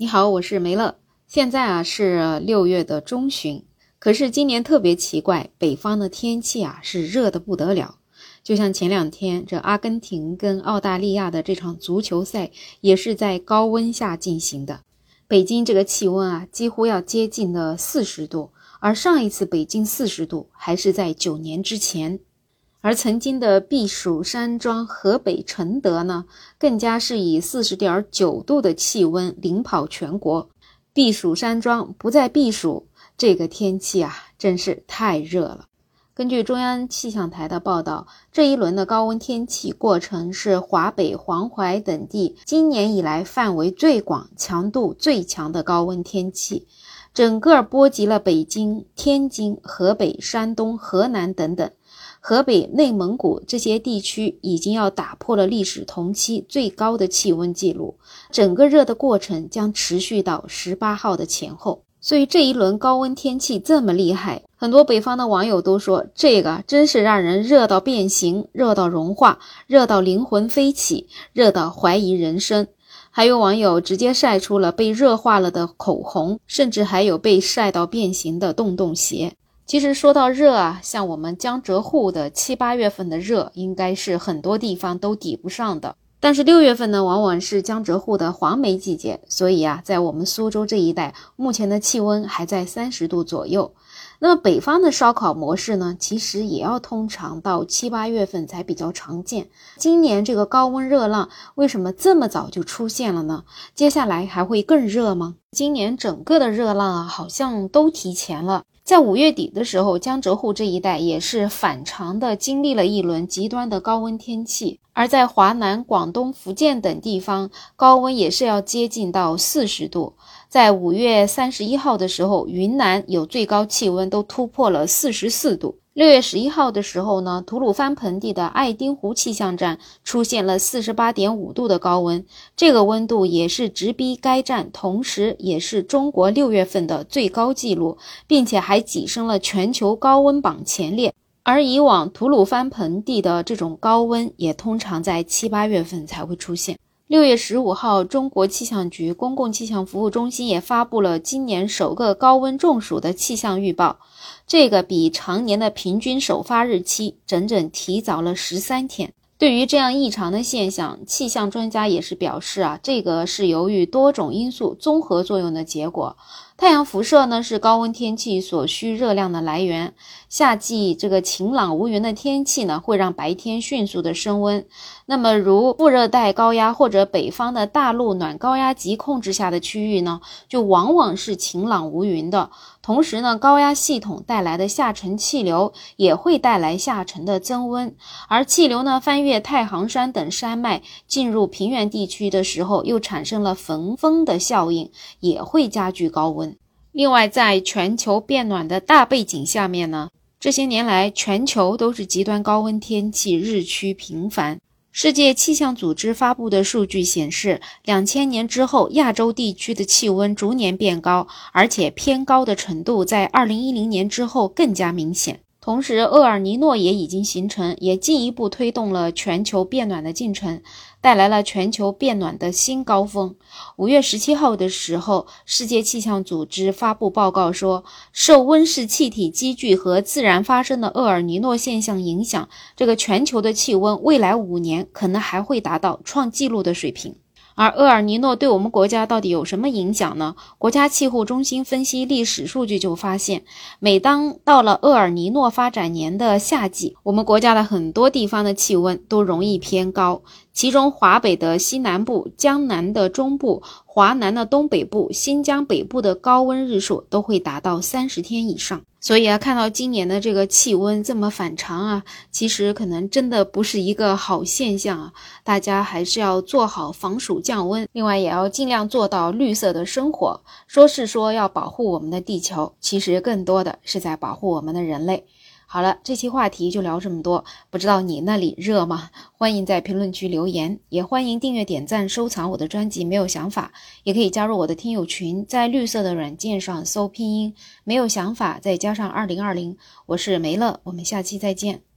你好，我是梅乐。现在啊是六月的中旬，可是今年特别奇怪，北方的天气啊是热的不得了。就像前两天这阿根廷跟澳大利亚的这场足球赛，也是在高温下进行的。北京这个气温啊，几乎要接近了四十度，而上一次北京四十度还是在九年之前。而曾经的避暑山庄河北承德呢，更加是以四十点九度的气温领跑全国。避暑山庄不再避暑，这个天气啊，真是太热了。根据中央气象台的报道，这一轮的高温天气过程是华北、黄淮等地今年以来范围最广、强度最强的高温天气，整个波及了北京、天津、河北、山东、河南等等。河北、内蒙古这些地区已经要打破了历史同期最高的气温记录，整个热的过程将持续到十八号的前后。所以这一轮高温天气这么厉害，很多北方的网友都说这个真是让人热到变形、热到融化、热到灵魂飞起、热到怀疑人生。还有网友直接晒出了被热化了的口红，甚至还有被晒到变形的洞洞鞋。其实说到热啊，像我们江浙沪的七八月份的热，应该是很多地方都抵不上的。但是六月份呢，往往是江浙沪的黄梅季节，所以啊，在我们苏州这一带，目前的气温还在三十度左右。那么北方的烧烤模式呢，其实也要通常到七八月份才比较常见。今年这个高温热浪为什么这么早就出现了呢？接下来还会更热吗？今年整个的热浪啊，好像都提前了。在五月底的时候，江浙沪这一带也是反常的经历了一轮极端的高温天气，而在华南、广东、福建等地方，高温也是要接近到四十度。在五月三十一号的时候，云南有最高气温都突破了四十四度。六月十一号的时候呢，吐鲁番盆地的爱丁湖气象站出现了四十八点五度的高温，这个温度也是直逼该站，同时也是中国六月份的最高纪录，并且还跻身了全球高温榜前列。而以往吐鲁番盆地的这种高温，也通常在七八月份才会出现。六月十五号，中国气象局公共气象服务中心也发布了今年首个高温中暑的气象预报，这个比常年的平均首发日期整整提早了十三天。对于这样异常的现象，气象专家也是表示啊，这个是由于多种因素综合作用的结果。太阳辐射呢是高温天气所需热量的来源。夏季这个晴朗无云的天气呢，会让白天迅速的升温。那么如副热带高压或者北方的大陆暖高压级控制下的区域呢，就往往是晴朗无云的。同时呢，高压系统带来的下沉气流也会带来下沉的增温，而气流呢翻越越太行山等山脉进入平原地区的时候，又产生了焚风的效应，也会加剧高温。另外，在全球变暖的大背景下面呢，这些年来全球都是极端高温天气日趋频繁。世界气象组织发布的数据显示，两千年之后，亚洲地区的气温逐年变高，而且偏高的程度在二零一零年之后更加明显。同时，厄尔尼诺也已经形成，也进一步推动了全球变暖的进程，带来了全球变暖的新高峰。五月十七号的时候，世界气象组织发布报告说，受温室气体积聚和自然发生的厄尔尼诺现象影响，这个全球的气温未来五年可能还会达到创纪录的水平。而厄尔尼诺对我们国家到底有什么影响呢？国家气候中心分析历史数据就发现，每当到了厄尔尼诺发展年的夏季，我们国家的很多地方的气温都容易偏高。其中，华北的西南部、江南的中部、华南的东北部、新疆北部的高温日数都会达到三十天以上。所以啊，看到今年的这个气温这么反常啊，其实可能真的不是一个好现象啊。大家还是要做好防暑降温，另外也要尽量做到绿色的生活。说是说要保护我们的地球，其实更多的是在保护我们的人类。好了，这期话题就聊这么多。不知道你那里热吗？欢迎在评论区留言，也欢迎订阅、点赞、收藏我的专辑。没有想法，也可以加入我的听友群，在绿色的软件上搜拼音“没有想法”，再加上二零二零。我是梅乐，我们下期再见。